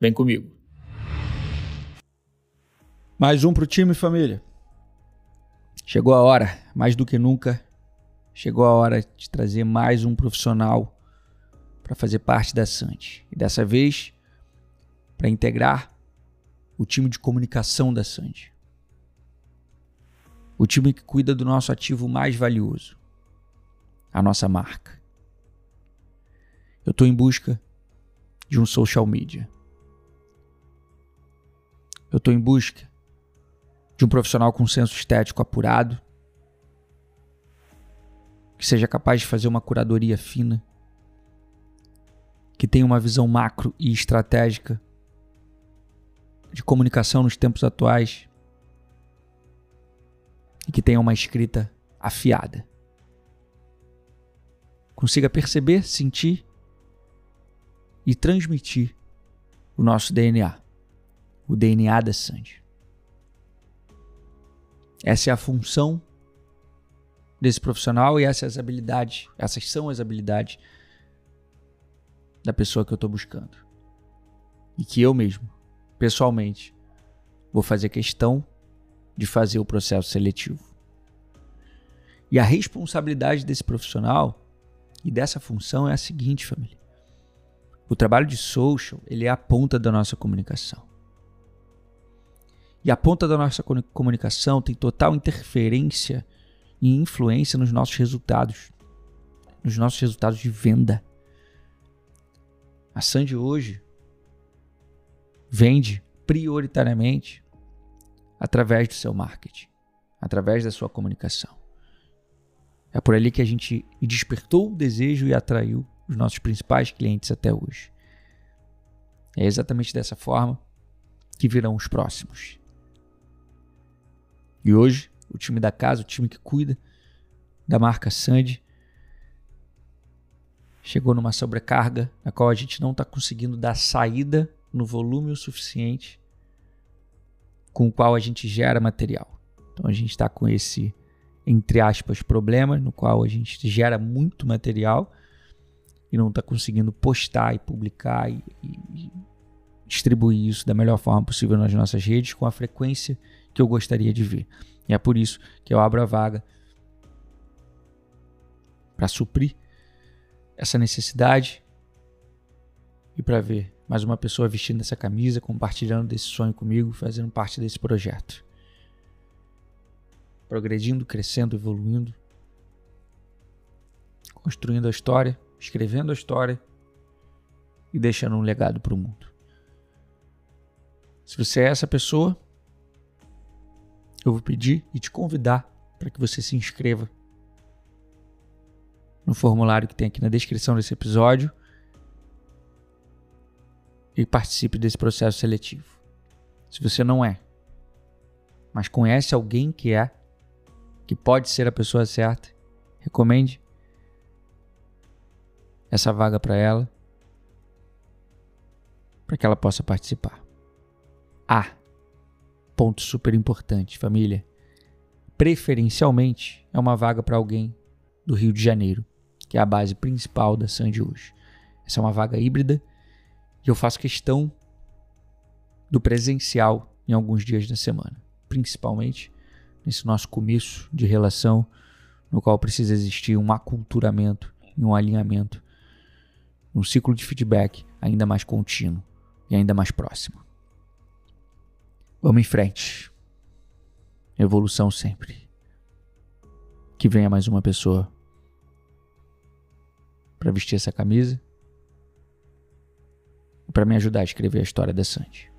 Vem comigo. Mais um pro time, família. Chegou a hora, mais do que nunca, chegou a hora de trazer mais um profissional para fazer parte da Santi. E dessa vez, para integrar o time de comunicação da Santi. O time que cuida do nosso ativo mais valioso, a nossa marca. Eu estou em busca de um social media. Eu estou em busca de um profissional com senso estético apurado, que seja capaz de fazer uma curadoria fina, que tenha uma visão macro e estratégica de comunicação nos tempos atuais e que tenha uma escrita afiada. Consiga perceber, sentir e transmitir o nosso DNA o DNA da Sandy. Essa é a função desse profissional e essas é habilidades, essas são as habilidades da pessoa que eu estou buscando. E que eu mesmo, pessoalmente, vou fazer questão de fazer o processo seletivo. E a responsabilidade desse profissional e dessa função é a seguinte, família. O trabalho de social, ele é a ponta da nossa comunicação. E a ponta da nossa comunicação tem total interferência e influência nos nossos resultados, nos nossos resultados de venda. A Sandy hoje vende prioritariamente através do seu marketing, através da sua comunicação. É por ali que a gente despertou o desejo e atraiu os nossos principais clientes até hoje. É exatamente dessa forma que virão os próximos. E hoje, o time da casa, o time que cuida da marca Sandy, chegou numa sobrecarga na qual a gente não está conseguindo dar saída no volume o suficiente com o qual a gente gera material. Então a gente está com esse, entre aspas, problema no qual a gente gera muito material e não está conseguindo postar e publicar e, e distribuir isso da melhor forma possível nas nossas redes com a frequência que eu gostaria de ver. E é por isso que eu abro a vaga para suprir essa necessidade e para ver mais uma pessoa vestindo essa camisa, compartilhando desse sonho comigo, fazendo parte desse projeto. Progredindo, crescendo, evoluindo, construindo a história, escrevendo a história e deixando um legado para o mundo. Se você é essa pessoa, eu vou pedir e te convidar para que você se inscreva no formulário que tem aqui na descrição desse episódio e participe desse processo seletivo. Se você não é, mas conhece alguém que é, que pode ser a pessoa certa, recomende essa vaga para ela, para que ela possa participar. Ah, Ponto super importante, família. Preferencialmente é uma vaga para alguém do Rio de Janeiro, que é a base principal da Sandy hoje. Essa é uma vaga híbrida e eu faço questão do presencial em alguns dias da semana, principalmente nesse nosso começo de relação, no qual precisa existir um aculturamento e um alinhamento, um ciclo de feedback ainda mais contínuo e ainda mais próximo. Vamos em frente. Evolução sempre. Que venha mais uma pessoa para vestir essa camisa e para me ajudar a escrever a história da Sandy.